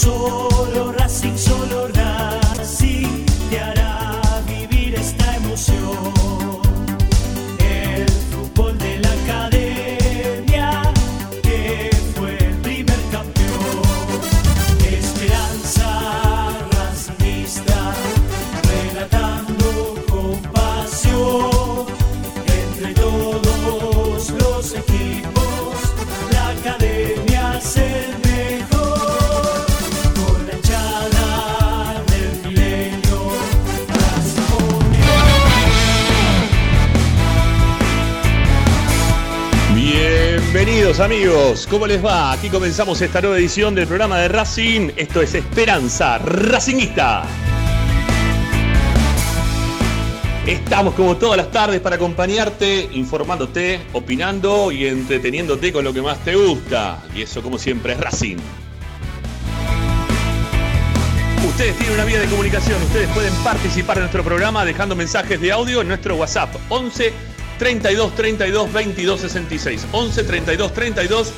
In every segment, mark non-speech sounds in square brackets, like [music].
solo Racing, solo. Amigos, ¿cómo les va? Aquí comenzamos esta nueva edición del programa de Racing. Esto es Esperanza Racingista. Estamos como todas las tardes para acompañarte, informándote, opinando y entreteniéndote con lo que más te gusta. Y eso como siempre es Racing. Ustedes tienen una vía de comunicación, ustedes pueden participar en nuestro programa dejando mensajes de audio en nuestro WhatsApp 11 32 32 22 66. 11 32 32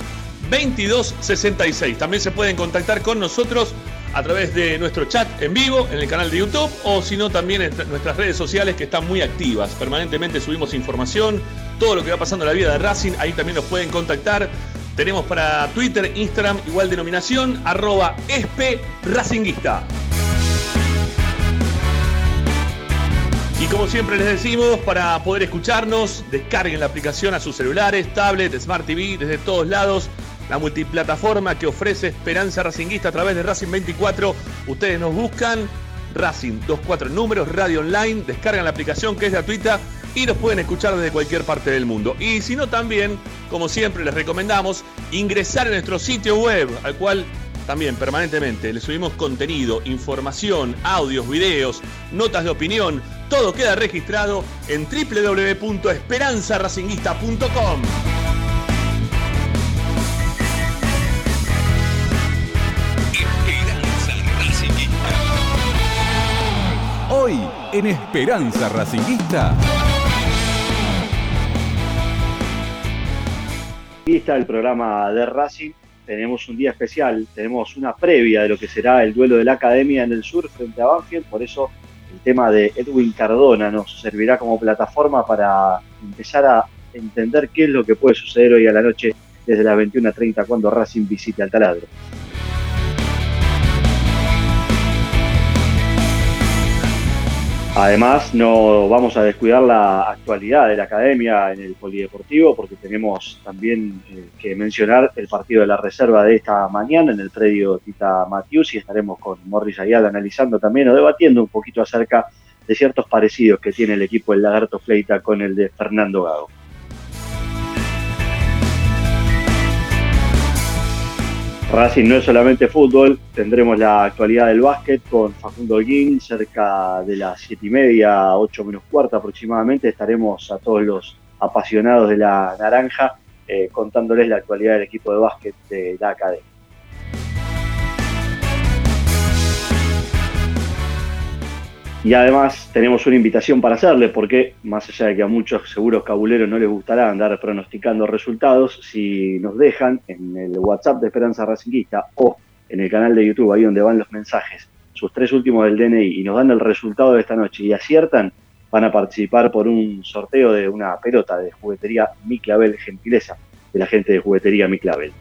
22 66. También se pueden contactar con nosotros a través de nuestro chat en vivo en el canal de YouTube o si no también en nuestras redes sociales que están muy activas. Permanentemente subimos información, todo lo que va pasando en la vida de Racing, ahí también nos pueden contactar. Tenemos para Twitter, Instagram, igual denominación, arroba Racinguista. Y como siempre les decimos, para poder escucharnos, descarguen la aplicación a sus celulares, tablets, Smart TV, desde todos lados la multiplataforma que ofrece Esperanza Racinguista a través de Racing 24. Ustedes nos buscan Racing 24 números, radio online, descargan la aplicación que es gratuita y nos pueden escuchar desde cualquier parte del mundo. Y si no también, como siempre les recomendamos, ingresar a nuestro sitio web al cual también permanentemente le subimos contenido, información, audios, videos, notas de opinión, todo queda registrado en www.esperanzaracinguista.com. Hoy en Esperanza Racinguista. Aquí está el programa de Racing. Tenemos un día especial, tenemos una previa de lo que será el duelo de la Academia en el sur frente a Banfield, por eso el tema de Edwin Cardona nos servirá como plataforma para empezar a entender qué es lo que puede suceder hoy a la noche desde las 21.30 cuando Racing visite al taladro. Además, no vamos a descuidar la actualidad de la academia en el polideportivo porque tenemos también eh, que mencionar el partido de la reserva de esta mañana en el predio Tita Matius y estaremos con Morris Ayala analizando también o debatiendo un poquito acerca de ciertos parecidos que tiene el equipo del Lagarto Fleita con el de Fernando Gago. Racing no es solamente fútbol, tendremos la actualidad del básquet con Facundo Guín cerca de las siete y media, 8 menos cuarta aproximadamente. Estaremos a todos los apasionados de la naranja eh, contándoles la actualidad del equipo de básquet de la academia. Y además tenemos una invitación para hacerle, porque más allá de que a muchos seguros cabuleros no les gustará andar pronosticando resultados, si nos dejan en el WhatsApp de Esperanza Racinguista o en el canal de YouTube, ahí donde van los mensajes, sus tres últimos del DNI, y nos dan el resultado de esta noche y aciertan, van a participar por un sorteo de una pelota de juguetería Miclabel, gentileza de la gente de juguetería Miclabel.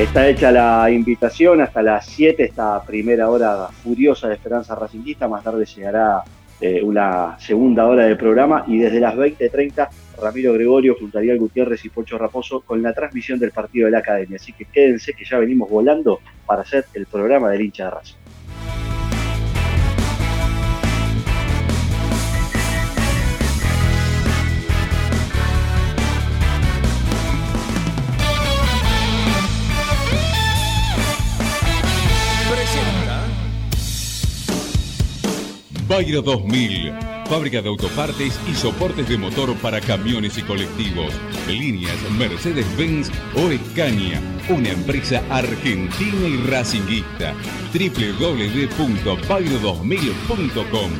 Está hecha la invitación hasta las 7, esta primera hora furiosa de Esperanza Racingista. Más tarde llegará eh, una segunda hora del programa y desde las 20.30 Ramiro Gregorio junto a Gutiérrez y Pocho Raposo con la transmisión del partido de la Academia. Así que quédense que ya venimos volando para hacer el programa del hincha de Racing. Bayro 2000, fábrica de autopartes y soportes de motor para camiones y colectivos. Líneas Mercedes-Benz o Escaña, una empresa argentina y racinguista. www.bayro2000.com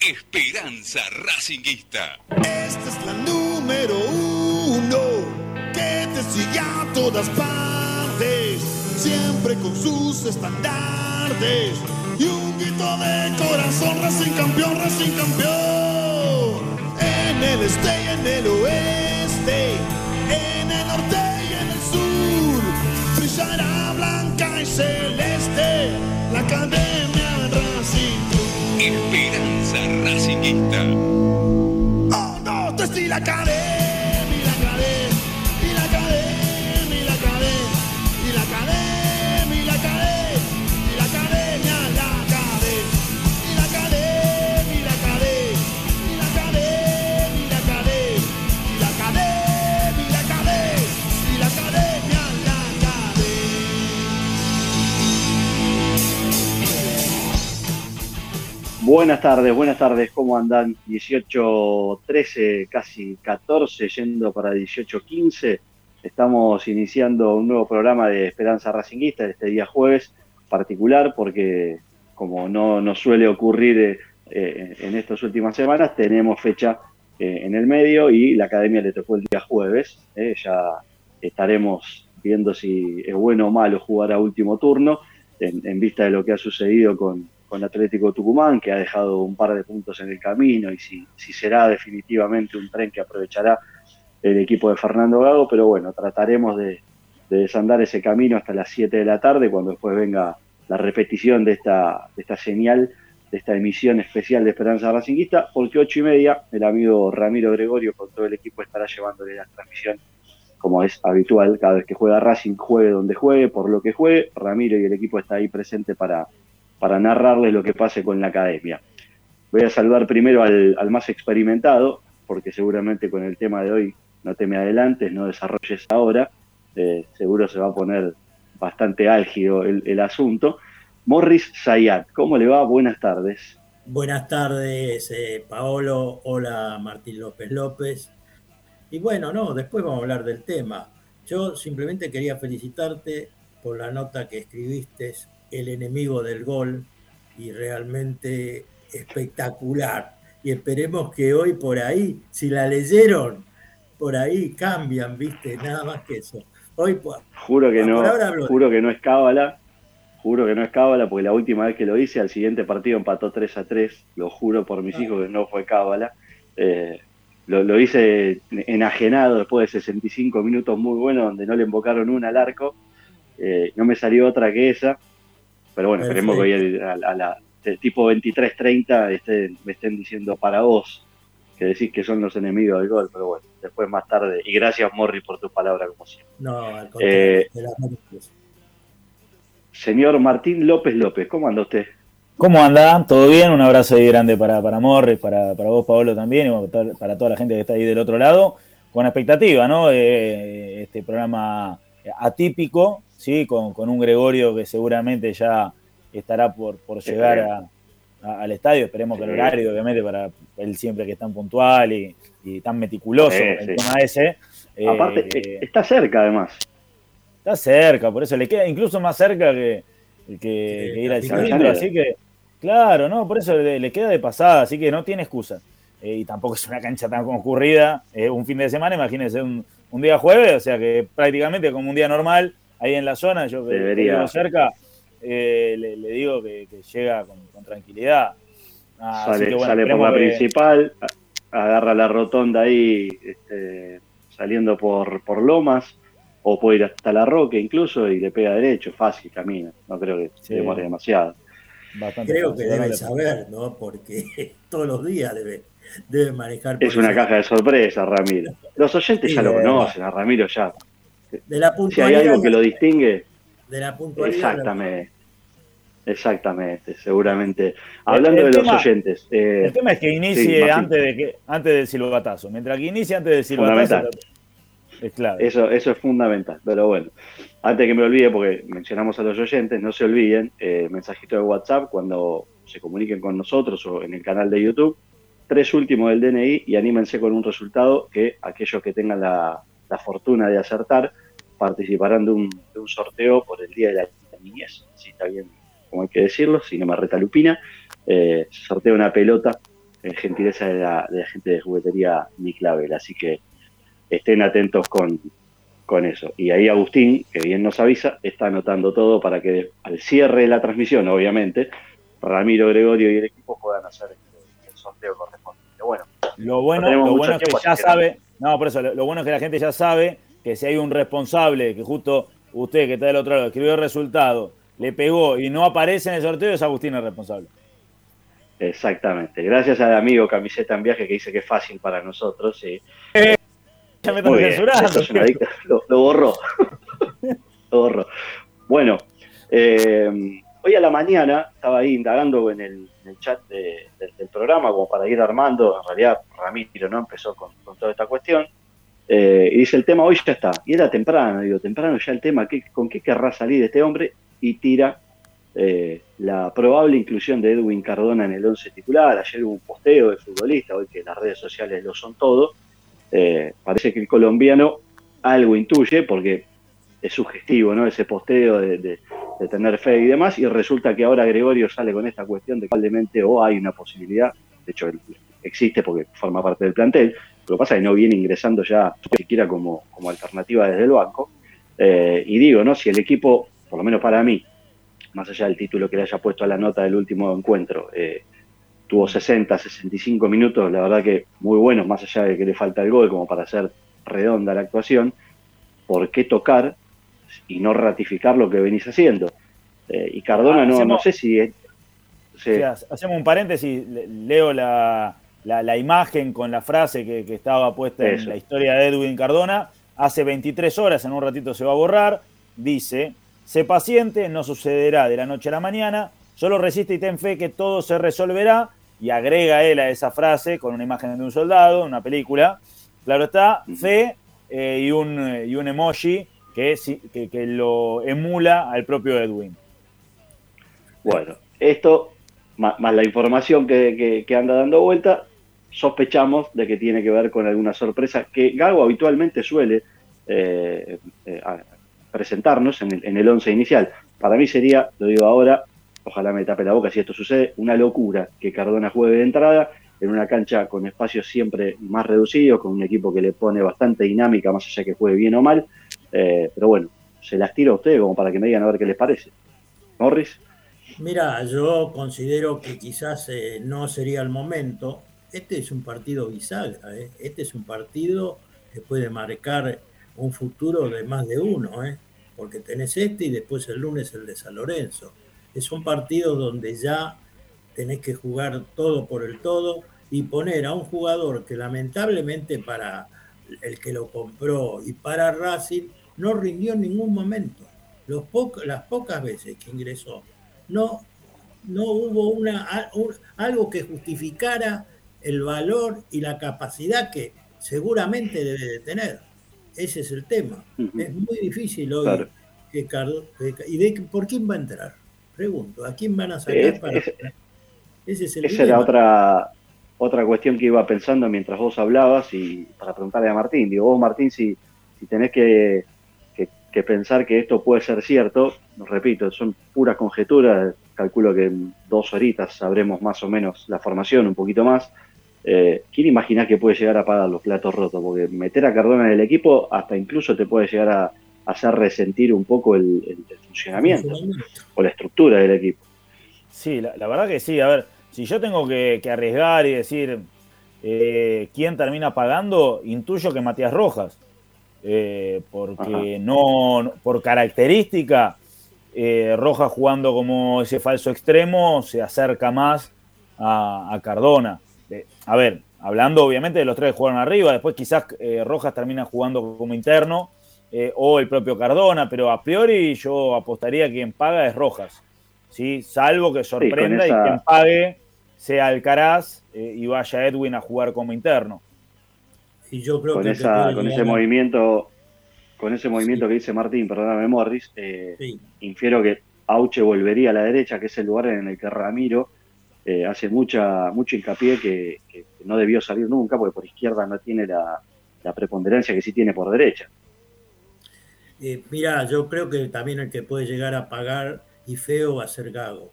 Esperanza Racinguista. Esta es la número uno que te sigue a todas partes, siempre con sus estandartes y un grito de corazón, Racing campeón, Racing campeón. En el este y en el oeste, en el norte y en el sur, brillará blanca y celeste la academia Racing. Esperanza Racingista. Oh no, te la academia. Buenas tardes, buenas tardes, ¿cómo andan? 18, 13, casi 14, yendo para 18, 15. Estamos iniciando un nuevo programa de Esperanza Racinguista este día jueves, particular porque como no nos suele ocurrir eh, en estas últimas semanas, tenemos fecha eh, en el medio y la academia le tocó el día jueves. Eh, ya estaremos viendo si es bueno o malo jugar a último turno en vista de lo que ha sucedido con, con Atlético Tucumán, que ha dejado un par de puntos en el camino y si, si será definitivamente un tren que aprovechará el equipo de Fernando Gago, pero bueno, trataremos de, desandar ese camino hasta las 7 de la tarde, cuando después venga la repetición de esta, de esta señal, de esta emisión especial de Esperanza Racinguista, porque ocho y media el amigo Ramiro Gregorio con todo el equipo estará llevándole la transmisión como es habitual, cada vez que juega Racing, juegue donde juegue, por lo que juegue, Ramiro y el equipo está ahí presente para, para narrarles lo que pase con la academia. Voy a saludar primero al, más experimentado, porque seguramente con el tema de hoy no te me adelantes, no desarrolles ahora, eh, seguro se va a poner bastante álgido el, asunto. Morris Sayat, ¿cómo le va? Buenas tardes. Buenas tardes, eh, Paolo. Hola, Martín López López. Y bueno, no, después vamos a hablar del tema. Yo simplemente quería felicitarte por la nota que escribiste el enemigo del gol y realmente espectacular. Y esperemos que hoy por ahí, si la leyeron, por ahí cambian, ¿viste? Nada más que eso. Hoy juro que no, juro que no es cábala, juro que no es cábala, porque la última vez que lo hice, al siguiente partido empató 3 a 3, lo juro por mis ah. hijos que no fue cábala. Eh, lo, hice enajenado después de 65 minutos muy buenos, donde no le invocaron una al arco. Eh, no me salió otra que esa. Pero bueno, esperemos que hoy a, la tipo 23-30 estén, me estén diciendo para vos que decís que son los enemigos del gol, pero bueno, después más tarde. Y gracias, Morri, por tu palabra, como siempre. No, al eh, Señor Martín López López, ¿cómo anda usted? ¿Cómo anda? ¿Todo bien? Un abrazo ahí grande para, para Morris, para, para vos, Paolo, también, y para toda la gente que está ahí del otro lado. Con expectativa, ¿no? Eh, este programa atípico, ¿sí? Con, un Gregorio que seguramente ya estará por, por llegar al estadio. Esperemos que el horario, obviamente, para él siempre que es tan puntual y, tan meticuloso el tema ese. Aparte, eh, está cerca además. Está cerca, por eso le queda incluso más cerca que, que, ir al centro, así que, claro, no, por eso le, queda de pasada, así que no tiene excusa. Eh, y tampoco es una cancha tan concurrida, eh, un fin de semana, imagínense un, un día jueves, o sea que prácticamente como un día normal, ahí en la zona, yo que vivo cerca, eh, le, digo que, llega con, tranquilidad. Ah, sale, por la principal, agarra la rotonda ahí, este, saliendo por, por Lomas, o puede ir hasta la Roque incluso y le pega derecho, fácil, camina. No creo que se demore demasiado. creo que debe saber, ¿no? Porque [laughs] todos los días debe, debe manejar. es una caja de sorpresa, Ramiro. Los oyentes ya lo conocen, a Ramiro ya de la Si hay algo que lo distingue. De la puntualidad. Exactamente. Exactamente, seguramente. Hablando de los oyentes. Eh, el tema es que inicie antes, de que, antes del silbatazo. Mientras que inicie antes del silbatazo. Es clave. Eso, eso es fundamental. Pero bueno, antes que me olvide, porque mencionamos a los oyentes, no se olviden, eh, mensajito de WhatsApp cuando se comuniquen con nosotros o en el canal de YouTube. Tres últimos del DNI y anímense con un resultado que aquellos que tengan la, la fortuna de acertar, participarán de un, sorteo por el Día de la Niñez, si está bien como hay que decirlo, si no me reta Lupina, eh, sortea una pelota en gentileza de la, gente de juguetería Mi Clavel, así que estén atentos con, con eso. Y ahí Agustín, que bien nos avisa, está anotando todo para que al cierre de la transmisión, obviamente, Ramiro, Gregorio y el equipo puedan hacer el, sorteo correspondiente. Bueno, lo bueno, lo bueno es que ya sabe, no, por eso, lo, bueno es que la gente ya sabe que si hay un responsable, que justo usted que está del otro lado escribió el resultado, le pegó y no aparece en el sorteo, es Agustín el responsable. Exactamente. Gracias al amigo Camiseta en Viaje que dice que es fácil para nosotros. Sí. Eh, ya me están censurando. [laughs] Lo, lo, borró. [laughs] lo borró. Bueno, eh, hoy a la mañana estaba ahí indagando en el, chat del programa como para ir armando, en realidad Ramiro no empezó con, toda esta cuestión, eh, y dice el tema hoy ya está, y era temprano, digo, temprano ya el tema, ¿qué, ¿con qué querrá salir este hombre? Y tira eh, la probable inclusión de Edwin Cardona en el 11 titular. Ayer hubo un posteo de futbolista, hoy que las redes sociales lo son todo. Eh, parece que el colombiano algo intuye, porque es sugestivo, ¿no? Ese posteo de, tener fe y demás, y resulta que ahora Gregorio sale con esta cuestión de probablemente o hay una posibilidad, de hecho existe porque forma parte del plantel, lo que pasa es que no viene ingresando ya siquiera como, como alternativa desde el banco. Eh, y digo, ¿no? Si el equipo, por lo menos para mí, más allá del título que le haya puesto a la nota del último encuentro, eh, tuvo 60, 65 minutos, la verdad que muy buenos, más allá de que le falta el gol como para hacer redonda la actuación, ¿por qué tocar y no ratificar lo que venís haciendo? Eh, y Cardona ah, no, no sé si... hacemos un paréntesis, leo la, la, imagen con la frase que, estaba puesta en la historia de Edwin Cardona, hace 23 horas, en un ratito se va a borrar, dice, Sé paciente, no sucederá de la noche a la mañana, solo resiste y ten fe que todo se resolverá. Y agrega él a esa frase con una imagen de un soldado, una película. Claro está, fe eh, y, un, y un emoji que, que, lo emula al propio Edwin. Bueno, esto, más, la información que, anda dando vuelta, sospechamos de que tiene que ver con alguna sorpresa que Gago habitualmente suele eh, eh, presentarnos en el, en el once inicial. Para mí sería, lo digo ahora, ojalá me tape la boca si esto sucede, una locura que Cardona juegue de entrada en una cancha con espacios siempre más reducidos, con un equipo que le pone bastante dinámica, más allá que juegue bien o mal. Eh, pero bueno, se las tiro a ustedes como para que me digan a ver qué les parece. Morris. Mira, yo considero que quizás no sería el momento. Este es un partido bisagra, ¿eh? este es un partido que puede marcar un futuro de más de uno. ¿eh? porque tenés este y después el lunes el de San Lorenzo. Es un partido donde ya tenés que jugar todo por el todo y poner a un jugador que lamentablemente para el que lo compró y para Racing no rindió en ningún momento. Las pocas veces que ingresó, no, no hubo una, algo que justificara el valor y la capacidad que seguramente debe de tener. Ese es el tema. Es muy difícil hoy que Carlos. ¿Y de, por quién va a entrar? Pregunto, ¿a quién van a sacar para.? ese es el esa era otra, otra cuestión que iba pensando mientras vos hablabas y para preguntarle a Martín. Digo, vos, Martín, si, si tenés que, que, pensar que esto puede ser cierto, repito, son puras conjeturas. Calculo que en dos horitas sabremos más o menos la formación, un poquito más. Eh, ¿Quién imagina que puede llegar a pagar los platos rotos? Porque meter a Cardona en el equipo hasta incluso te puede llegar a hacer resentir un poco el, funcionamiento o la estructura del equipo. Sí, la, verdad que sí. A ver, si yo tengo que, arriesgar y decir eh, quién termina pagando, intuyo que Matías Rojas. Eh, porque no, por característica, Rojas jugando como ese falso extremo se acerca más a Cardona a ver, hablando obviamente de los tres que jugaron arriba, después quizás eh, Rojas termina jugando como interno eh, o el propio Cardona, pero a priori yo apostaría que quien paga es Rojas, ¿sí? salvo que sorprenda y quien pague sea Alcaraz eh, y vaya Edwin a jugar como interno. Y yo creo con que con ese movimiento, con ese movimiento que dice Martín, perdóname Morris, infiero que Auche volvería a la derecha, que es el lugar en el que Ramiro eh, hace mucha, mucho hincapié que, no debió salir nunca, porque por izquierda no tiene la, preponderancia que sí tiene por derecha. Eh, mira, yo creo que también el que puede llegar a pagar y feo va a ser Gago,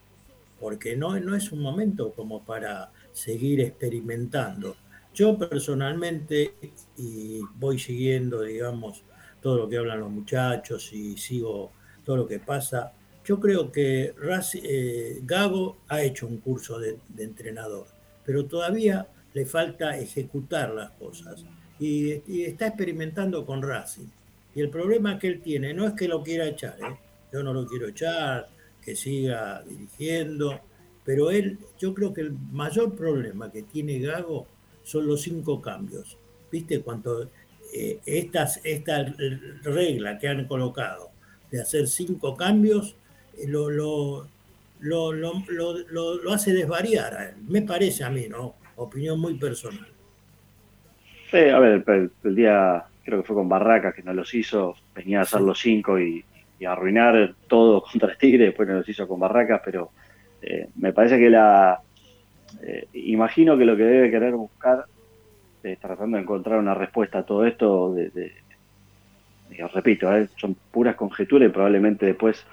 porque no, no es un momento como para seguir experimentando. Yo personalmente, y voy siguiendo, digamos, todo lo que hablan los muchachos y sigo todo lo que pasa, yo creo que eh, Gago ha hecho un curso de, entrenador, pero todavía le falta ejecutar las cosas y, está experimentando con Racing. Y el problema que él tiene no es que lo quiera echar, ¿eh? yo no lo quiero echar, que siga dirigiendo, pero él, yo creo que el mayor problema que tiene Gago son los cinco cambios. ¿Viste cuánto eh, estas, esta regla que han colocado de hacer cinco cambios lo, lo, lo, hace desvariar Me parece a mí, ¿no? Opinión muy personal. Sí, a ver, el, día, creo que fue con Barracas que no los hizo, venía a hacer los cinco y, arruinar todo [laughs] contra el Tigre, después nos hizo con Barracas, pero eh, me parece que la... Eh, imagino que lo que debe querer buscar, es tratando de encontrar una respuesta a todo esto, de, repito, son puras conjeturas y probablemente después,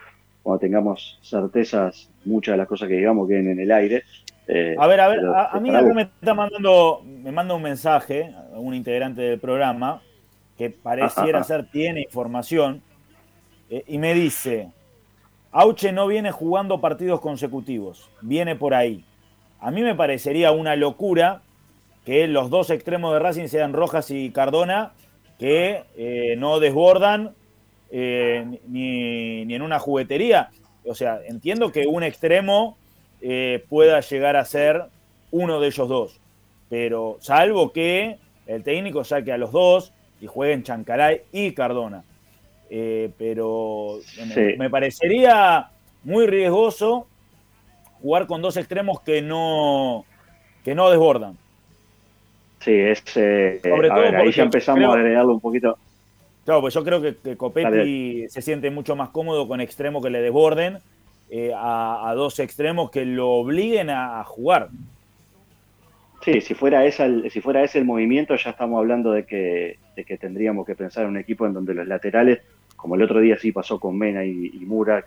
cuando tengamos certezas, muchas de las cosas que digamos queden en el aire. a ver, a ver, a, mí me está mandando, me manda un mensaje, un integrante del programa, que pareciera ser tiene información, eh, y me dice, Auche no viene jugando partidos consecutivos, viene por ahí. A mí me parecería una locura que los dos extremos de Racing sean Rojas y Cardona, que eh, no desbordan eh, ni, en una juguetería. O sea, entiendo que un extremo pueda llegar a ser uno de ellos dos, pero salvo que el técnico saque a los dos y jueguen Chancaray y Cardona. Eh, pero me, parecería muy riesgoso jugar con dos extremos que no, que no desbordan. Sí, es. Eh, a ver, ahí ya empezamos a agregarlo un poquito. Claro, pues yo creo que, Copetti se siente mucho más cómodo con extremos que le desborden eh, a, dos extremos que lo obliguen a, jugar. Sí, si fuera, esa, si fuera ese el movimiento, ya estamos hablando de que, de que tendríamos que pensar en un equipo en donde los laterales como el otro día sí pasó con Mena y, Mura,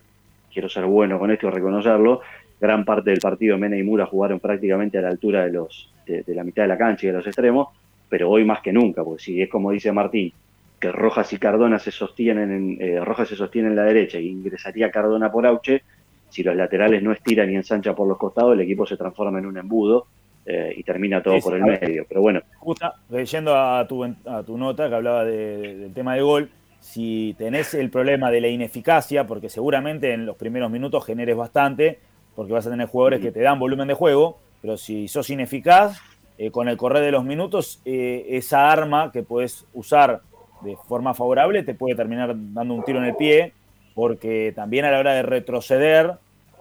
quiero ser bueno con esto y reconocerlo, gran parte del partido Mena y Mura jugaron prácticamente a la altura de, los, de, la mitad de la cancha y de los extremos, pero hoy más que nunca, porque si es como dice Martín, que Rojas y Cardona se sostienen en, eh, Rojas se sostiene en la derecha y ingresaría Cardona por Auche, si los laterales no estiran y ensancha por los costados, el equipo se transforma en un embudo eh, y termina todo por el medio. Pero bueno. Justo, leyendo a tu, a tu nota que hablaba del tema del gol, si tenés el problema de la ineficacia, porque seguramente en los primeros minutos generes bastante, porque vas a tener jugadores que te dan volumen de juego, pero si sos ineficaz, eh, con el correr de los minutos, eh, esa arma que puedes usar de forma favorable te puede terminar dando un tiro en el pie, porque también a la hora de retroceder,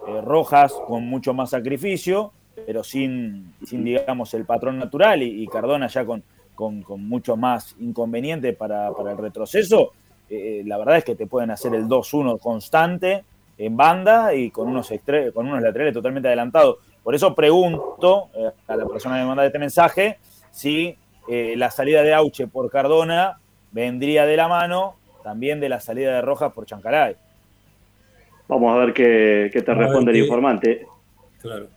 eh, Rojas con mucho más sacrificio, pero sin, sin digamos, el patrón natural y, Cardona ya con, con, mucho más inconveniente para, para el retroceso, la verdad es que te pueden hacer el 2-1 constante en banda y con unos, con unos laterales totalmente adelantados. Por eso pregunto eh, a la persona que me manda este mensaje si eh, la salida de Auche por Cardona vendría de la mano también de la salida de Rojas por Chancaray. Vamos a ver qué, te responde el informante. Claro.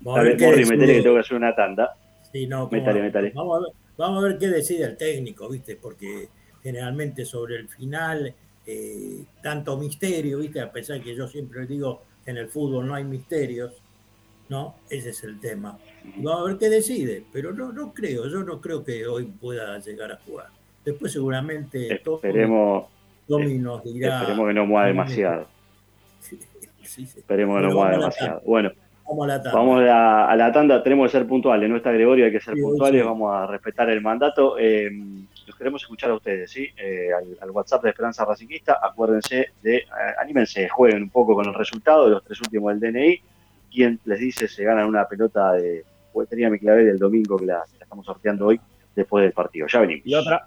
Vamos a ver qué que tengo que hacer una tanda. Sí, no, Vamos, a ver, vamos a ver qué decide el técnico, ¿viste? Porque generalmente sobre el final, eh, tanto misterio, ¿viste? A pesar que yo siempre digo que en el fútbol no hay misterios, ¿no? Ese es el tema. vamos a ver qué decide, pero no, no creo, yo no creo que hoy pueda llegar a jugar. Después seguramente esperemos, Tommy nos dirá. Esperemos que no mueva demasiado. [laughs] Esperemos que no mueva demasiado. Bueno. Vamos a la tanda. Vamos a, la tanda, tenemos que ser puntuales, no está Gregorio, hay que ser puntuales, vamos a respetar el mandato. Eh, los queremos escuchar a ustedes, ¿sí? Eh, al, WhatsApp de Esperanza Racinguista, acuérdense de, eh, anímense, jueguen un poco con el resultado de los tres últimos del DNI. Quien les dice se ganan una pelota de tenía mi clave del domingo que la, estamos sorteando hoy después del partido. Ya venimos. Y otra.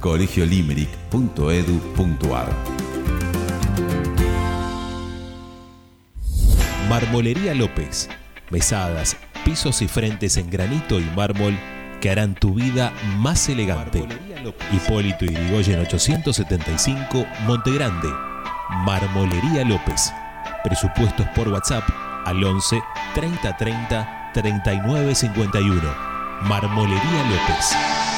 colegiolimeric.edu.ar. Marmolería López. Mesadas, pisos y frentes en granito y mármol que harán tu vida más elegante. Hipólito Yrigoyen 875, Montegrande. Marmolería López. Presupuestos por WhatsApp al 11 30 30 39 51. Marmolería López.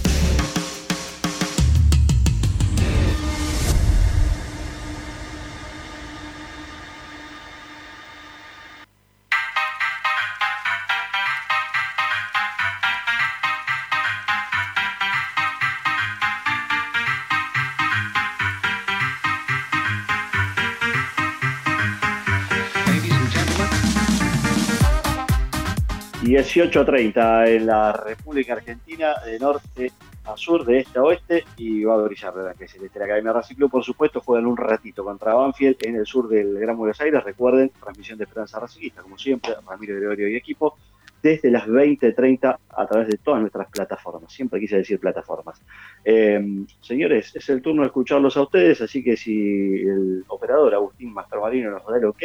18.30 en la República Argentina, de norte a sur, de este a oeste, y va a brillar, ¿verdad? Que es el la Academia Racing Club, por supuesto, juegan un ratito contra Banfield en el sur del Gran Buenos Aires. Recuerden, transmisión de Esperanza Racingista, como siempre, Ramiro Gregorio y equipo, desde las 20.30 a través de todas nuestras plataformas. Siempre quise decir plataformas. Eh, señores, es el turno de escucharlos a ustedes, así que si el operador Agustín Mastromarino nos da el ok,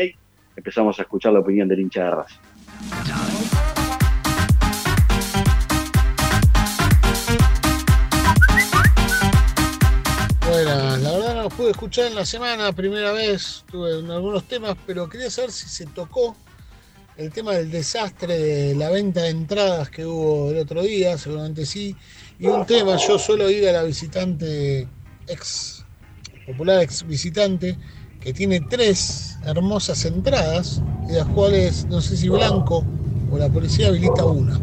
empezamos a escuchar la opinión del hincha de Racing. Bueno, la verdad no los pude escuchar en la semana, primera vez, tuve algunos temas, pero quería saber si se tocó el tema del desastre de la venta de entradas que hubo el otro día, seguramente sí, y un tema, yo suelo ir a la visitante ex, popular ex visitante, que tiene tres hermosas entradas, de las cuales no sé si Blanco o la policía habilita una.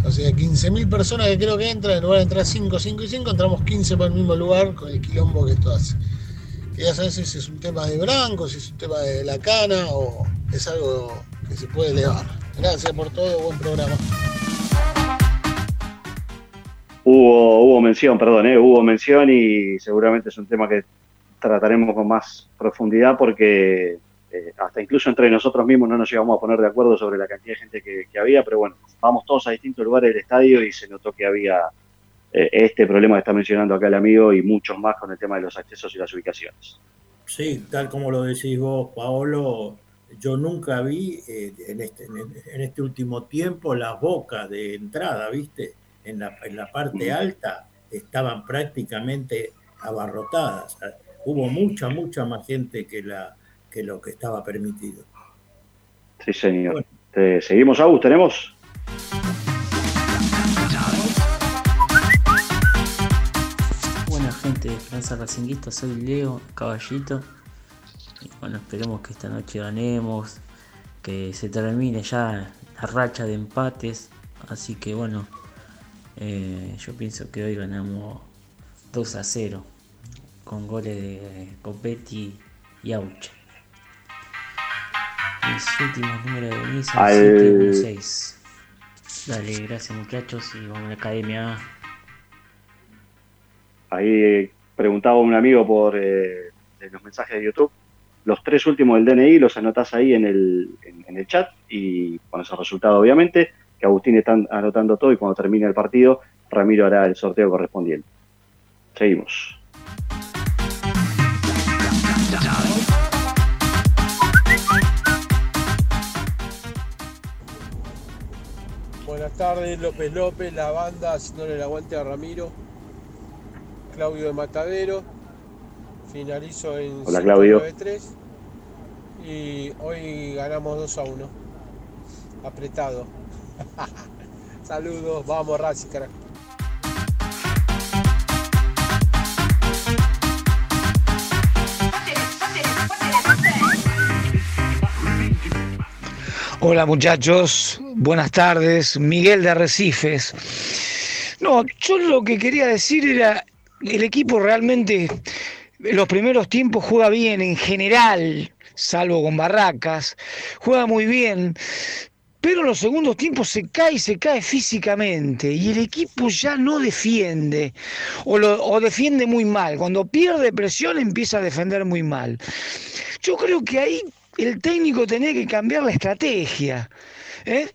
Entonces, de 15.000 personas que creo que entran, en lugar de entrar 5, 5 y 5, entramos 15 por el mismo lugar con el quilombo que esto hace. Quería saber si es un tema de Blanco, si es un tema de la cana o es algo que se puede elevar. Gracias por todo, buen programa. Hubo, hubo mención, perdón, ¿eh? hubo mención y seguramente es un tema que trataremos con más profundidad porque eh, hasta incluso entre nosotros mismos no nos llegamos a poner de acuerdo sobre la cantidad de gente que, que había, pero bueno, vamos todos a distintos lugares del estadio y se notó que había eh, este problema que está mencionando acá el amigo y muchos más con el tema de los accesos y las ubicaciones. Sí, tal como lo decís vos, Paolo, yo nunca vi eh, en, este, en, en, este último tiempo las bocas de entrada, ¿viste? En la, en la parte alta estaban prácticamente abarrotadas. Hubo mucha, mucha más gente que, la, que lo que estaba permitido. Sí, señor. Bueno. Eh, seguimos, Agus, tenemos. Esperanza Racinguista, soy Leo Caballito. Y bueno, esperemos que esta noche ganemos, que se termine ya la racha de empates. Así que bueno, eh, yo pienso que hoy ganamos 2 a 0 con goles de Copetti y Auche. Mis últimos números de son Al- 7 y 6. Dale, gracias muchachos y vamos a la academia. Ahí preguntaba un amigo por eh, los mensajes de YouTube. Los tres últimos del DNI los anotás ahí en el, en, en el chat y con esos resultados, obviamente, que Agustín está anotando todo y cuando termine el partido, Ramiro hará el sorteo correspondiente. Seguimos. Buenas tardes, López López, la banda haciéndole el aguante a Ramiro. Claudio de Matadero. Finalizo en Hola, Claudio. 5-9-3. Y hoy ganamos 2 a 1. Apretado. [laughs] Saludos, vamos Racing, carajo. Hola muchachos, buenas tardes. Miguel de Arrecifes. No, yo lo que quería decir era, el equipo realmente en los primeros tiempos juega bien en general, salvo con Barracas, juega muy bien, pero en los segundos tiempos se cae y se cae físicamente y el equipo ya no defiende o, o defiende muy mal. Cuando pierde presión empieza a defender muy mal. Yo creo que ahí el técnico tenía que cambiar la estrategia. ¿Eh?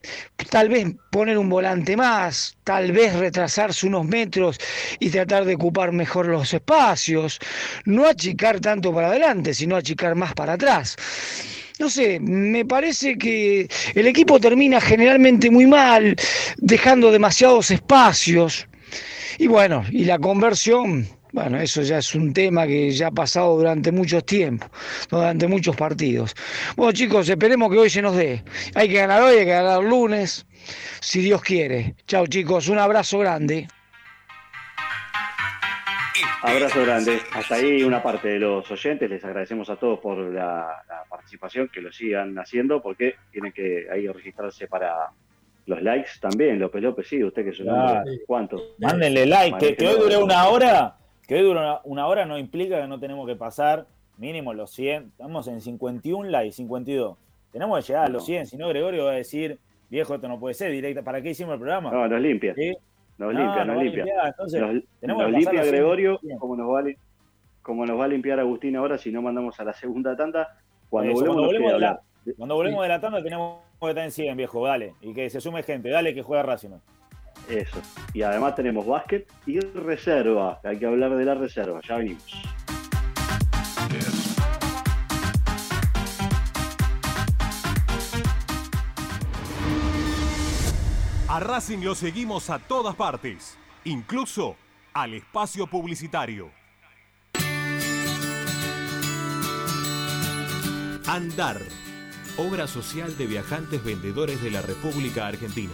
Tal vez poner un volante más, tal vez retrasarse unos metros y tratar de ocupar mejor los espacios. No achicar tanto para adelante, sino achicar más para atrás. No sé, me parece que el equipo termina generalmente muy mal, dejando demasiados espacios. Y bueno, y la conversión, bueno, eso ya es un tema que ya ha pasado durante muchos tiempos, durante muchos partidos. Bueno, chicos, esperemos que hoy se nos dé. Hay que ganar hoy, hay que ganar el lunes, si Dios quiere. Chao, chicos, un abrazo grande. Abrazo grande. Hasta ahí una parte de los oyentes. Les agradecemos a todos por la, la participación, que lo sigan haciendo, porque tienen que ahí registrarse para los likes también. López López, sí, usted que es un Claro. hombre, ¿Cuánto? Mándenle like, que, que hoy dure una hora, que hoy dure una, una hora no implica que no tenemos que pasar mínimo los 100. Estamos en 51 likes, 52. Tenemos que llegar a los 100, si no Gregorio va a decir, viejo, esto no puede ser, directa, ¿para qué hicimos el programa? No, nos limpia. ¿Sí? Nos No, limpia, nos limpia. entonces, nos tenemos nos que limpia los 100. Gregorio, como nos, va a, li- como nos va a limpiar Agustín ahora si no mandamos a la segunda tanda. Cuando Eso, volvemos, cuando volvemos de la-. Cuando volvemos de la tanda tenemos que estar en 100, viejo, dale. Y que se sume gente, dale que juega Racing. Eso. Y además tenemos básquet y reserva. Hay que hablar de la reserva. Ya venimos. A Racing lo seguimos a todas partes, incluso al espacio publicitario. Andar, obra social de viajantes vendedores de la República Argentina.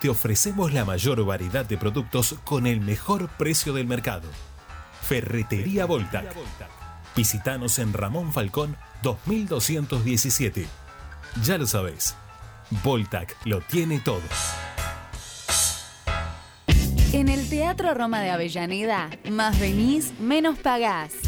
te ofrecemos la mayor variedad de productos con el mejor precio del mercado. Ferretería Voltac. Visítanos en Ramón Falcón 2217. Ya lo sabéis, Voltac lo tiene todo. En el Teatro Roma de Avellaneda, más venís, menos pagás.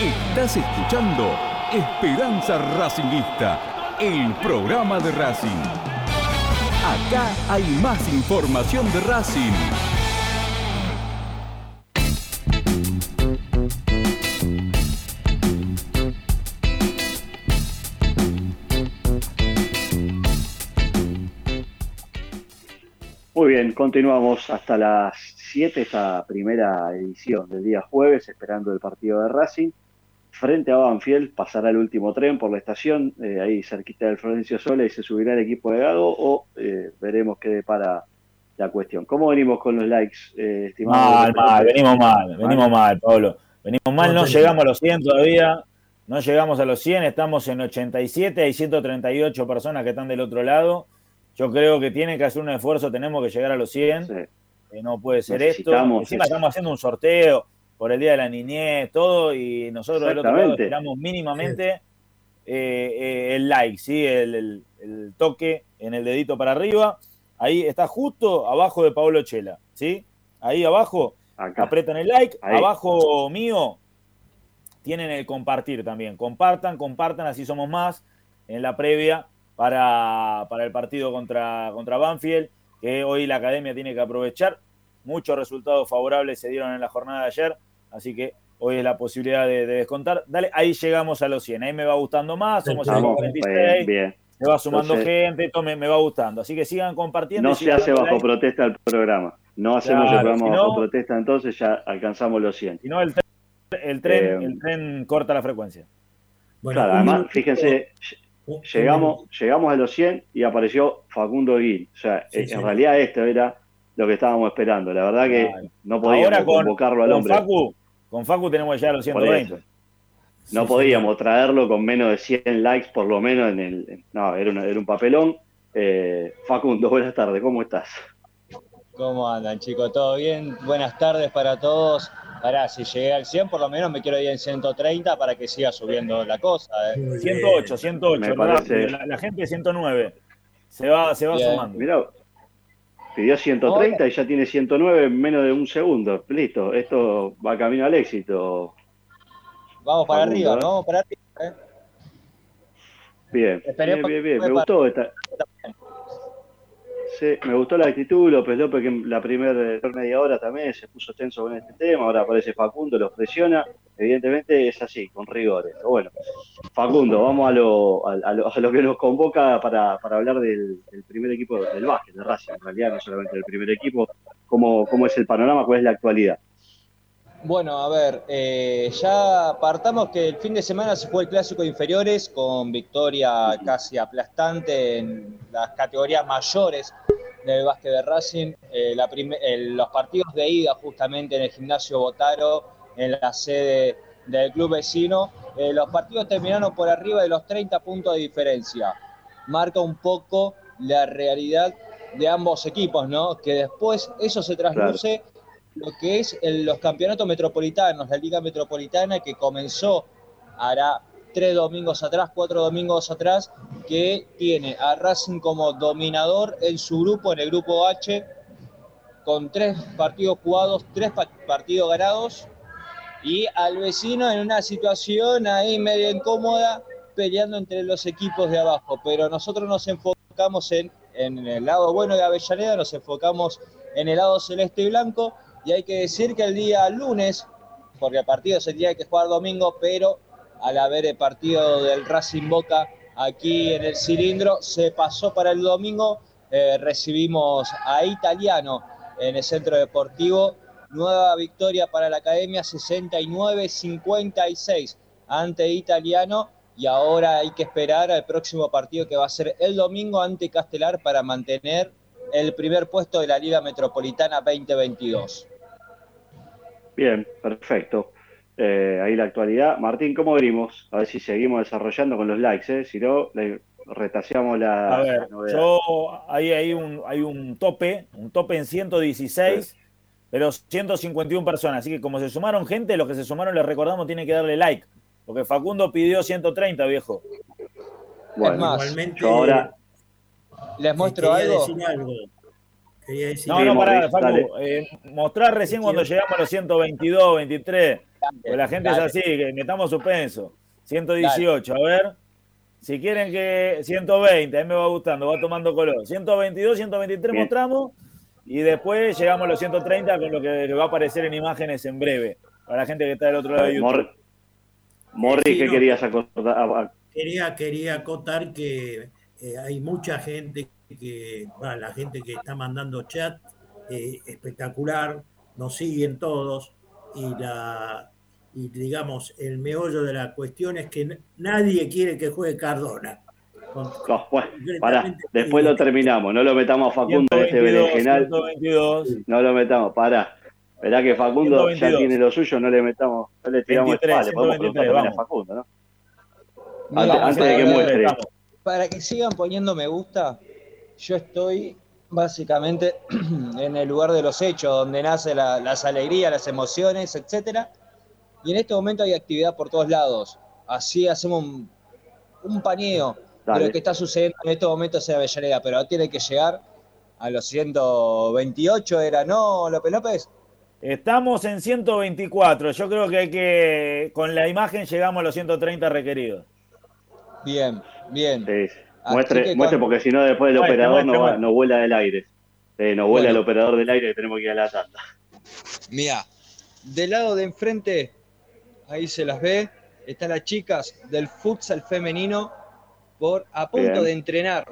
Estás escuchando Esperanza Racingista, el programa de Racing. Acá hay más información de Racing. Muy bien, continuamos hasta las 7, esta primera edición del día jueves, esperando el partido de Racing. Frente a Banfield pasará el último tren por la estación, eh, ahí cerquita del Florencio Sola, y se subirá el equipo de Gago, o eh, veremos qué depara la cuestión. ¿Cómo venimos con los likes, eh, estimado? Mal, mal, venimos mal, venimos mal, Pablo. Venimos mal, no llegamos a los 100 todavía, no llegamos a los 100, estamos en 87, hay 138 personas que están del otro lado. Yo creo que tiene que hacer un esfuerzo, tenemos que llegar a los 100. Eh, no puede ser esto. Encima estamos haciendo un sorteo por el Día de la Niñez, todo, y nosotros del otro lado esperamos mínimamente eh, eh, el like, ¿sí? El, el- el toque en el dedito para arriba. Ahí está justo abajo de Pablo Chela, ¿sí? Ahí abajo, apretan el like. Ahí. Abajo mío tienen el compartir también. Compartan, compartan, así somos más en la previa para, para el partido contra, contra Banfield, que hoy la academia tiene que aprovechar. Muchos resultados favorables se dieron en la jornada de ayer, así que hoy es la posibilidad de, de descontar. Dale, ahí llegamos a los 100. Ahí me va gustando más, somos el Estamos, 46. bien, bien. Me va sumando Entonces- gente, esto me, me va gustando. Así que sigan compartiendo. No se hace bajo like. protesta el programa. No hacemos Claro, el programa si bajo protesta, entonces ya alcanzamos los 100. Si no, el tren, el tren, Eh, el tren corta la frecuencia. claro, además, fíjense, llegamos, llegamos a los 100 y apareció Facundo Gil. O sea, Sí, en sí. realidad esto era lo que estábamos esperando. La verdad que Claro. no podíamos Ahora con, convocarlo al con hombre. Facu, con Facu tenemos ya los Por 120. eso. no podíamos traerlo con menos de 100 likes por lo menos en el... No, era, una- era un papelón. Eh, Facundo, buenas tardes, ¿cómo estás? ¿Cómo andan, chicos? ¿Todo bien? Buenas tardes para todos. Ahora, si llegué al 100, por lo menos me quiero ir en 130 para que siga subiendo la cosa. ¿eh? 108, 108, Me rápido, parece- la, la gente 109. Se va, se va Bien. sumando. Mirá, pidió 130 y ya tiene 109 en menos de un segundo. Listo, esto va camino al éxito. Vamos para arriba, ¿eh? ¿no? Vamos para arriba. ¿eh? Bien, bien, bien, bien. Me gustó esta. Me gustó la actitud, López López que la primera media hora también se puso tenso con este tema, ahora aparece Facundo, los presiona, evidentemente es así, con rigores. Pero bueno, Facundo, vamos a lo, lo, que nos convoca para, para hablar del, del primer equipo del básquet, de Racing, en realidad no solamente del primer equipo, cómo, cómo es el panorama, cuál es la actualidad. Bueno, a ver, eh, ya partamos que el fin de semana se fue el clásico de inferiores con victoria casi aplastante en las categorías mayores del básquet de Racing. Eh, la prime- el- los partidos de ida justamente en el gimnasio Botaro, en la sede del club vecino, eh, los partidos terminaron por arriba de los 30 puntos de diferencia. Marca un poco la realidad de ambos equipos, ¿no? Que después eso se trasluce lo que es el- los campeonatos metropolitanos, la Liga Metropolitana que comenzó hará tres domingos atrás, cuatro domingos atrás, que tiene a Racing como dominador en su grupo, en el grupo H, con tres partidos jugados, tres pa- partidos ganados, y al vecino en una situación ahí medio incómoda, peleando entre los equipos de abajo. Pero nosotros nos enfocamos en, en el lado bueno de Avellaneda, nos enfocamos en el lado celeste y blanco, y hay que decir que el día lunes, porque el partido se tenía que jugar domingo, pero al haber el partido del Racing Boca aquí en el cilindro, se pasó para el domingo, eh, recibimos a Italiano en el centro deportivo, nueva victoria para la academia, 69-56 ante Italiano, y ahora hay que esperar al próximo partido que va a ser el domingo ante Castelar para mantener el primer puesto de la Liga Metropolitana 2022. Bien, perfecto. Eh, ahí la actualidad. Martín, ¿cómo venimos? A ver si seguimos desarrollando con los likes, ¿eh? Si no, le retaseamos la, A ver, yo ahí hay un, hay un tope, un tope en 116, pero 151 personas. Así que como se sumaron gente, los que se sumaron les recordamos tienen que darle like. Porque Facundo pidió 130, viejo. Bueno, Es más, Igualmente, ahora. Les muestro quería algo. decir algo. Quería decir No, Sí, no, pará. Facu. Eh, mostrar recién cuando llegamos a los 122, 23. La gente Dale. es así, que metamos suspenso. 118, a ver. Si quieren que 120, a mí me va gustando, va tomando color. 122, 123 Bien. mostramos y después llegamos a los 130 con lo que va a aparecer en imágenes en breve. Para la gente que está del otro lado de YouTube. Mor- Morri, Sí, ¿qué no. querías acordar? A- a- Quería, quería acotar que eh, hay mucha gente que, bueno, la gente que está mandando chat, eh, espectacular, nos siguen todos y la y digamos el meollo de la cuestión es que nadie quiere que juegue Cardona. Con- [laughs] No, bueno, pará, después lo terminamos, no lo metamos a Facundo en este 122, berenjenal, 122, no lo metamos, pará. Verá que Facundo ya 122. tiene lo suyo, no le metamos, no le tiramos 23, el palo, podemos 123, preguntar también a vamos. Facundo, ¿no? Antes, antes de que muestre. Vamos. Para que sigan poniendo me gusta, yo estoy básicamente [clears throat] en el lugar de los hechos, donde nacen la- las alegrías, las emociones, etcétera. Y en este momento hay actividad por todos lados. Así hacemos un, un paneo de lo que está sucediendo en estos momentos en Avellaneda, pero tiene que llegar a los 128, era, ¿no, López López? Estamos en 124. Yo creo que hay que, con la imagen llegamos a los 130 requeridos. Bien, bien. Sí, Muestre, que muestre porque si no después el Muestre, operador muestre, no, va- muestre. no vuela del aire. Sí, no vuela Bueno. el operador del aire que tenemos que ir a la tanda. Mira, del lado de enfrente, ahí se las ve, están las chicas del futsal femenino por a punto Bien. de entrenar.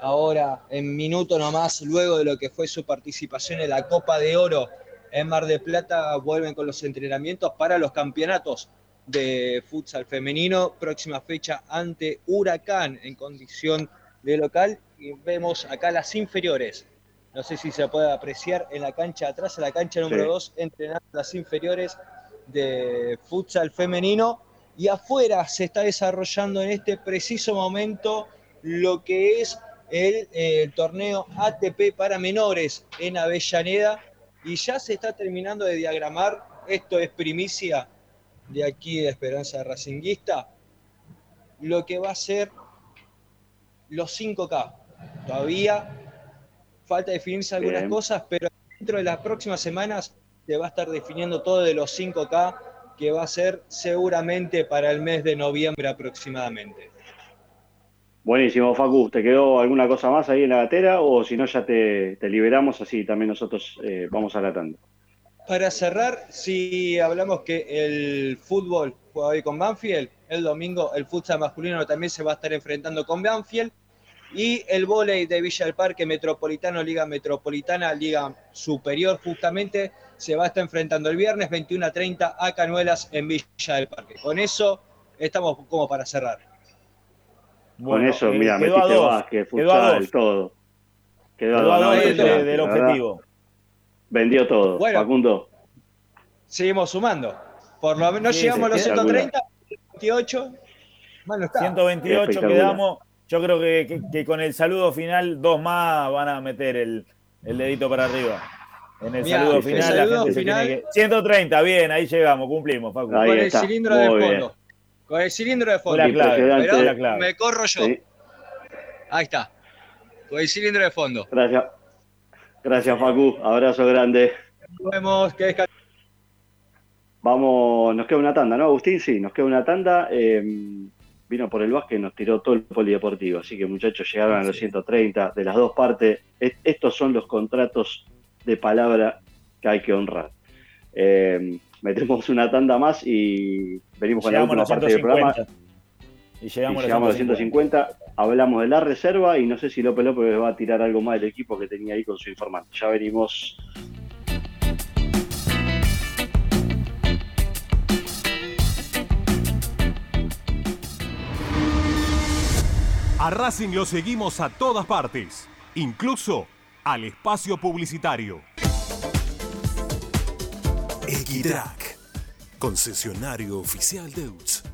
Ahora, en minuto nomás, luego de lo que fue su participación en la Copa de Oro en Mar de Plata, vuelven con los entrenamientos para los campeonatos de futsal femenino. Próxima fecha ante Huracán en condición de local. Y vemos acá las inferiores. No sé si se puede apreciar en la cancha atrás, en la cancha número Sí. 2, entrenando las inferiores de futsal femenino. y afuera se está desarrollando en este preciso momento lo que es el, eh, torneo ATP para menores en Avellaneda y ya se está terminando de diagramar, esto es primicia de aquí de Esperanza Racinguista, lo que va a ser los 5K. Todavía falta definirse algunas Bien. cosas, pero dentro de las próximas semanas se va a estar definiendo todo de los 5K, que va a ser seguramente para el mes de noviembre aproximadamente. Buenísimo, Facu. ¿Te quedó alguna cosa más ahí en la gatera? O si no, ya te, te liberamos, así también nosotros eh, vamos a la tanda. Para cerrar, si hablamos que el fútbol juega hoy con Banfield, el domingo el futsal masculino también se va a estar enfrentando con Banfield y el vóley de Villa del Parque Metropolitano, Liga Metropolitana, Liga Superior justamente, se va a estar enfrentando el viernes 21 a 30 a Canuelas en Villa del Parque. Con eso estamos como para cerrar. Con Bueno, eso, eh, mira, quedó a metiste dos, básquet, quedó a futsal, dos. todo. Quedó, Quedó a dos de- del objetivo. Vendió todo. Bueno. Facundo. Seguimos sumando. Por lo menos Sí, llegamos a los espectacular. 130, 28. Mal no está. 128 Espectacular. quedamos. Yo creo que, que- que con el saludo final, dos más van a meter el, el dedito para arriba. En el Mirá, saludo el final, saludo la gente final- se tiene que. 130, bien, ahí llegamos, cumplimos, Facu. Ahí con está, el cilindro de bien. fondo. Con el cilindro de fondo. la clave, Pero la clave. me corro yo. Sí, Ahí está. Con el cilindro de fondo. gracias. Gracias, Facu. Abrazo grande. Nos vemos. Que. Vamos, nos queda una tanda, ¿no, Agustín? Sí, nos queda una tanda. Eh, vino por el básquet, nos tiró todo el polideportivo. Así que, muchachos, llegaron a los 130 de las dos partes. Es- estos son los contratos de palabra que hay que honrar. Eh, metemos una tanda más y venimos con la Llegamos última parte del programa. 150. Y Y llegamos, llegamos a los 150. 150, hablamos de la reserva y no sé si López López va a tirar algo más del equipo que tenía ahí con su informante. Ya venimos. A Racing lo seguimos a todas partes, incluso al espacio publicitario. Equitrack, concesionario oficial Deutz.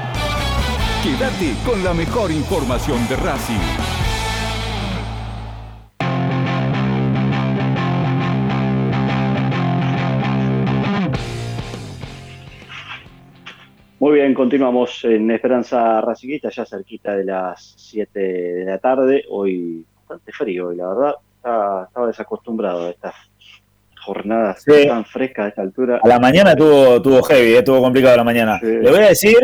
Quédate con la mejor información de Racing. Muy bien, continuamos en Esperanza Racinguista, ya cerquita de las 7 de la tarde. Hoy bastante frío y la verdad estaba, estaba desacostumbrado a estas jornadas Sí. tan frescas a esta altura. A la mañana tuvo, tuvo heavy, eh, estuvo complicado la mañana. Le voy a decir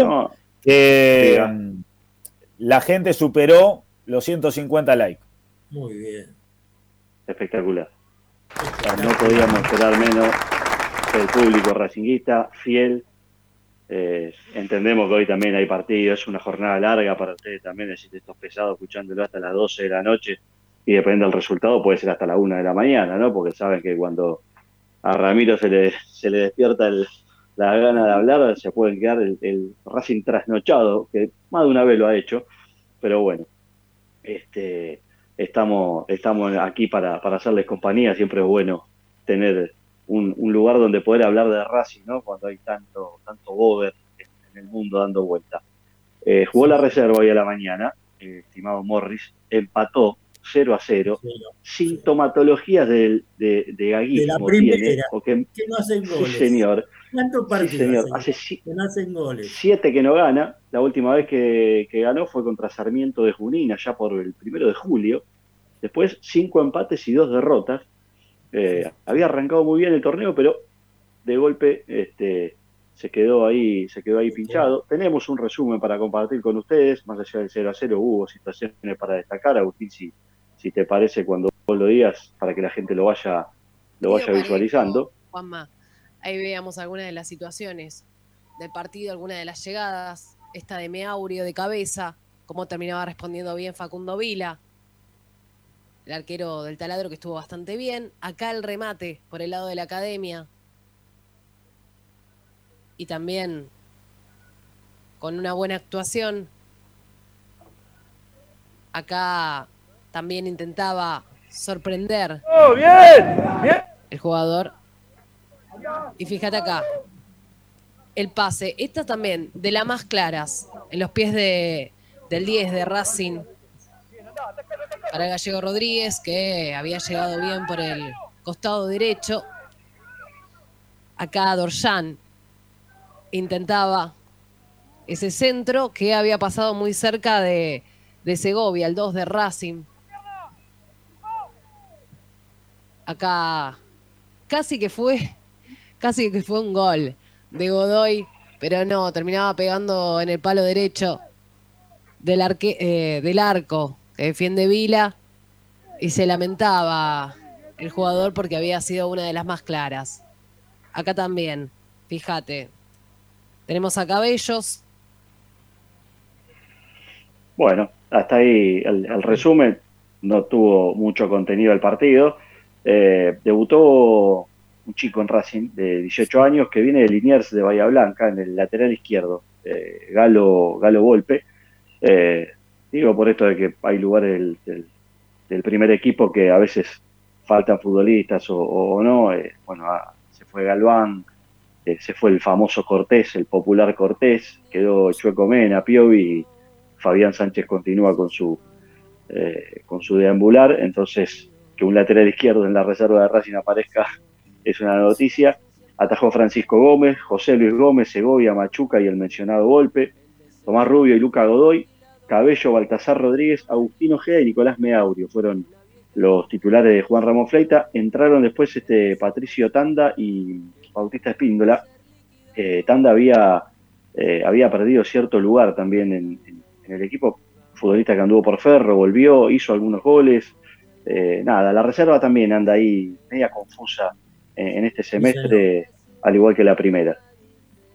La gente superó los 150 likes. Muy bien. Espectacular. No podíamos esperar menos del público racinguista, fiel. Eh, entendemos que hoy también hay partido, es una jornada larga para ustedes también, decir estos pesados escuchándolo hasta las 12 de la noche y depende del resultado, puede ser hasta la 1 de la mañana, ¿no? Porque saben que cuando a Ramiro se le, se le despierta el- la gana de hablar, se pueden quedar el, el Racing trasnochado, que más de una vez lo ha hecho, pero bueno, este, estamos, estamos aquí para, para hacerles compañía, siempre es bueno tener un, un lugar donde poder hablar de Racing, ¿no? Cuando hay tanto, tanto bober en el mundo dando vuelta. Eh, jugó la reserva hoy a la mañana, eh, estimado Morris, empató 0 a 0, sintomatologías del- de, de gaguismo De la primera, tiene, porque- que no hacen sí, goles. señor, ¿Cuántos sí, partidos hace si- que no hacen goles? siete que no gana. La última vez que, que ganó fue contra Sarmiento de Junín, allá por el primero de julio. Después, cinco empates y dos derrotas. Eh, había arrancado muy bien el torneo, pero de golpe este, se quedó ahí, se quedó ahí pinchado. Tenemos un resumen para compartir con ustedes, más allá del 0 a 0 hubo situaciones para destacar, Agustín, si, si te parece cuando vos lo digas, para que la gente lo vaya, lo vaya visualizando. Juanma, ahí veíamos algunas de las situaciones del partido, algunas de las llegadas, esta de Meaurio de cabeza, cómo terminaba respondiendo bien Facundo Vila, el arquero del taladro que estuvo bastante bien, acá el remate por el lado de la academia, y también con una buena actuación, acá también intentaba sorprender ¡Oh, bien! ¡Bien! el jugador. Y fíjate acá, el pase, esta también, de las más claras, en los pies de, del 10 de Racing, para Gallego Rodríguez, que había llegado bien por el costado derecho. Acá Dorjan intentaba ese centro que había pasado muy cerca de, de Segovia, el 2 de Racing. Acá casi que fue, casi que fue un gol de Godoy, pero no, terminaba pegando en el palo derecho eh, del arco que defiende Vila y se lamentaba el jugador porque había sido una de las más claras. Acá también, fíjate, tenemos a Cabellos, Bueno, hasta ahí el, el resumen. No tuvo mucho contenido el partido. Eh, debutó un chico en Racing de 18 años que viene de Liniers de Bahía Blanca en el lateral izquierdo, eh, Galo, Galo Volpe. Eh, digo por esto de que hay lugares del, primer equipo que a veces faltan futbolistas o, no. eh, bueno, ah, se fue Galván, se fue el famoso Cortés, el popular Cortés, quedó Chueco Mena, Piovi, y Fabián Sánchez continúa con su, con su deambular, entonces que un lateral izquierdo en la reserva de Racing aparezca es una noticia. Atajó Francisco Gómez, José Luis Gómez, Segovia, Machuca y el mencionado Golpe, Tomás Rubio y Luca Godoy, Cabello, Baltasar Rodríguez, Agustino Ojeda y Nicolás Meaurio fueron los titulares de Juan Ramón Fleita. Entraron después este Patricio Tanda y Bautista Espíndola. Eh, Tanda había, eh, había perdido cierto lugar también en el equipo. Futbolista que anduvo por Ferro, volvió, hizo algunos goles. Eh, nada, la reserva también anda ahí media confusa en, este semestre, al igual que la primera.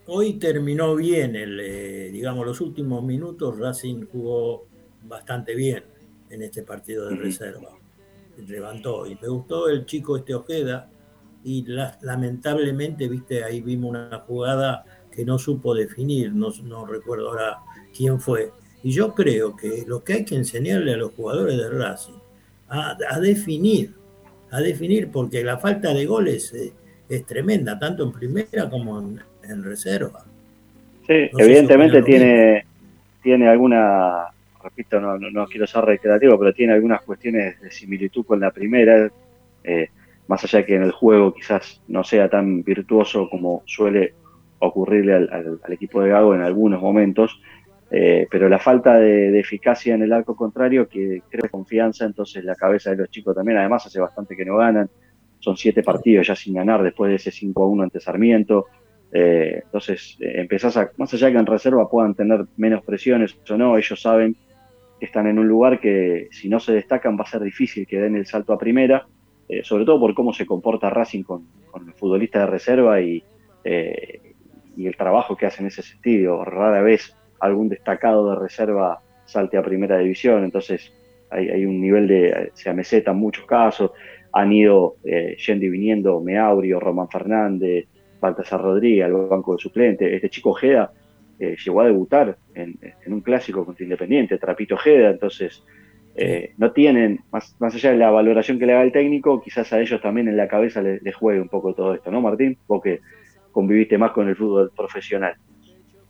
Hoy terminó bien, el, eh, digamos, los últimos minutos. Racing jugó bastante bien en este partido de reserva. Levantó. Y me gustó el chico este Ojeda. Y la- lamentablemente, viste, ahí vimos una jugada que no supo definir. No, no recuerdo ahora quién fue. Y yo creo que lo que hay que enseñarle a los jugadores de Racing a, a definir, a definir, porque la falta de goles eh, es tremenda, tanto en primera como en, en reserva. Sí, No evidentemente tiene, tiene alguna, repito, no, no, no quiero ser reiterativo, pero tiene algunas cuestiones de similitud con la primera, eh, más allá de que en el juego quizás no sea tan virtuoso como suele ocurrirle al, al- al equipo de Gago en algunos momentos, eh, pero la falta de, de eficacia en el arco contrario que creo que confianza, entonces la cabeza de los chicos también, además hace bastante que no ganan, son siete partidos ya sin ganar después de ese 5 a 1 ante Sarmiento, eh, entonces eh, empezás a, más allá que en reserva puedan tener menos presiones o no, ellos saben que están en un lugar que si no se destacan va a ser difícil que den el salto a primera, eh, sobre todo por cómo se comporta Racing con, con el futbolista de reserva y, eh, y el trabajo que hace en ese sentido. Rara vez algún destacado de reserva salte a primera división, entonces hay, hay un nivel de, se ameseta en muchos casos, han ido eh, yendo y viniendo Meaurio, Román Fernández, Baltasar Rodríguez al banco de suplente, este chico Ojeda eh, llegó a debutar en, en un clásico contra Independiente, Trapito Ojeda, entonces eh, no tienen, más, más allá de la valoración que le haga el técnico, quizás a ellos también en la cabeza les, les juegue un poco todo esto, ¿no, Martín? Vos que conviviste más con el fútbol profesional.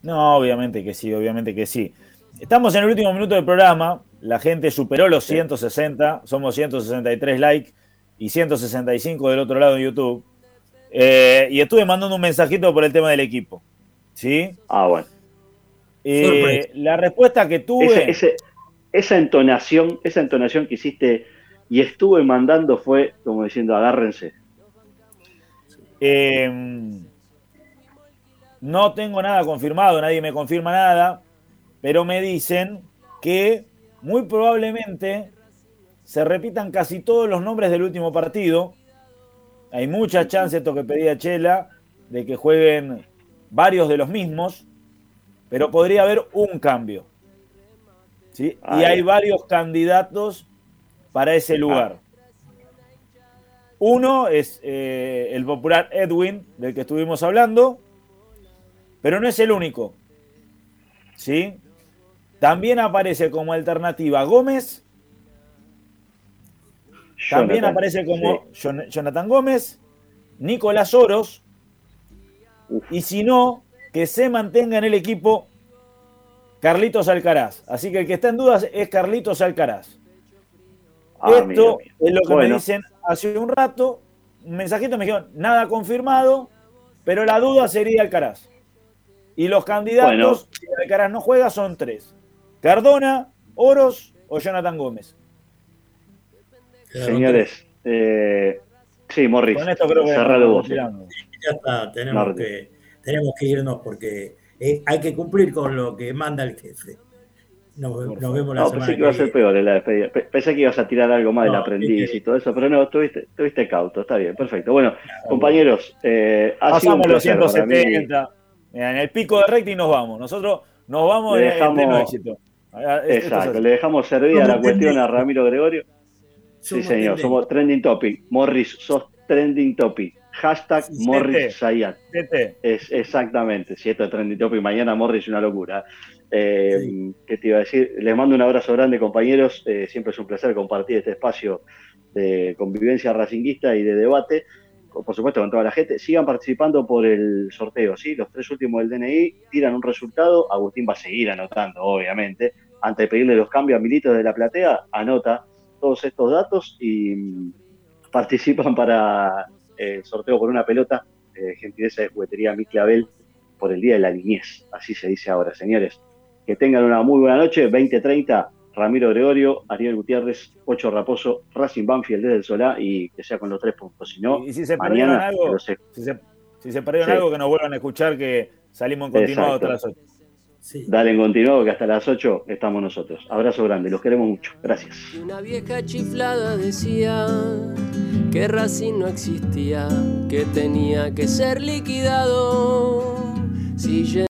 No, obviamente que sí, obviamente que sí. Estamos en el último minuto del programa. La gente superó los 160. Somos 163 likes y 165 del otro lado en YouTube. Eh, y estuve mandando un mensajito por el tema del equipo. ¿Sí? Ah, bueno. Eh, la respuesta que tuve. Ese- ese- esa entonación, esa entonación que hiciste y estuve mandando fue como diciendo agárrense. Eh, no tengo nada confirmado, nadie me confirma nada, pero me dicen que muy probablemente se repitan casi todos los nombres del último partido. Hay mucha chance, esto que pedía Chela, de que jueguen varios de los mismos, pero podría haber un cambio. ¿sí? Ah, y hay varios candidatos para ese lugar. Uno es eh, el popular Edwin, del que estuvimos hablando, pero no es el único. ¿Sí? También aparece como alternativa Gómez. También Jonathan, aparece como Jon- Jonathan Gómez, Nicolás Oros. Y si no, que se mantenga en el equipo Carlitos Alcaraz. Así que el que está en dudas es Carlitos Alcaraz. Ah, Esto mira, mira. es lo que me dicen hace un rato. Un mensajito me dijeron, nada confirmado, pero la duda sería Alcaraz. Y los candidatos, Bueno. si Alcaraz no juega, son tres. Cardona, Oros o Jonathan Gómez. Señores, eh, sí, Morris, Con esto creo que cerralo vos. eh. retiramos. Ya está, tenemos Martín. que, tenemos que irnos porque eh, hay que cumplir con lo que manda el jefe. Nos, nos vemos la No, semana pensé que iba a que ser peor en la despedida. Pe- Pensé que ibas a tirar algo más del No, aprendiz y todo eso, pero no, tuviste, tuviste cauto, está bien, perfecto. Bueno, compañeros, eh, ha sido un Pasamos los placer para mí. 170. En el pico de rating nos vamos. Nosotros nos vamos Le en dejamos- éxito. Ah, es Exacto, le dejamos servida la cuestión a. Ramiro Gregorio. Sí, señor, somos trending topic. Morris, sos trending topic. Hashtag Sí, Morris. Zayat. Es, exactamente, si esto es trending topic, mañana Morris una locura. Eh, ¿Qué te iba a decir? Les mando un abrazo grande, compañeros. Eh, siempre es un placer compartir este espacio de convivencia racinguista y de debate. Con- Por supuesto, con toda la gente. Sigan participando por el sorteo, ¿sí? Los tres últimos del DNI tiran un resultado. Agustín va a seguir anotando, obviamente. Antes de pedirle los cambios a Militos de la platea, anota todos estos datos y mm, participan para eh, el sorteo por una pelota, eh, gentileza de juguetería Mi Clavel, por el Día de la Niñez. Así se dice ahora, señores. Que tengan una muy buena noche. 20.30, Ramiro Gregorio, Ariel Gutiérrez, Ocho Raposo, Racing Banfield desde el Solá y que sea con los tres puntos. Si no, Y si se perdieron mañana algo, si se, si se perdieron Sí. algo, que nos vuelvan a escuchar, que salimos en continuado Exacto. hasta las 8. Dale en continuo que hasta las 8 estamos nosotros. Abrazo grande, los queremos mucho. Gracias. Y una vieja chiflada decía que Racing no existía, que tenía que ser liquidado. Si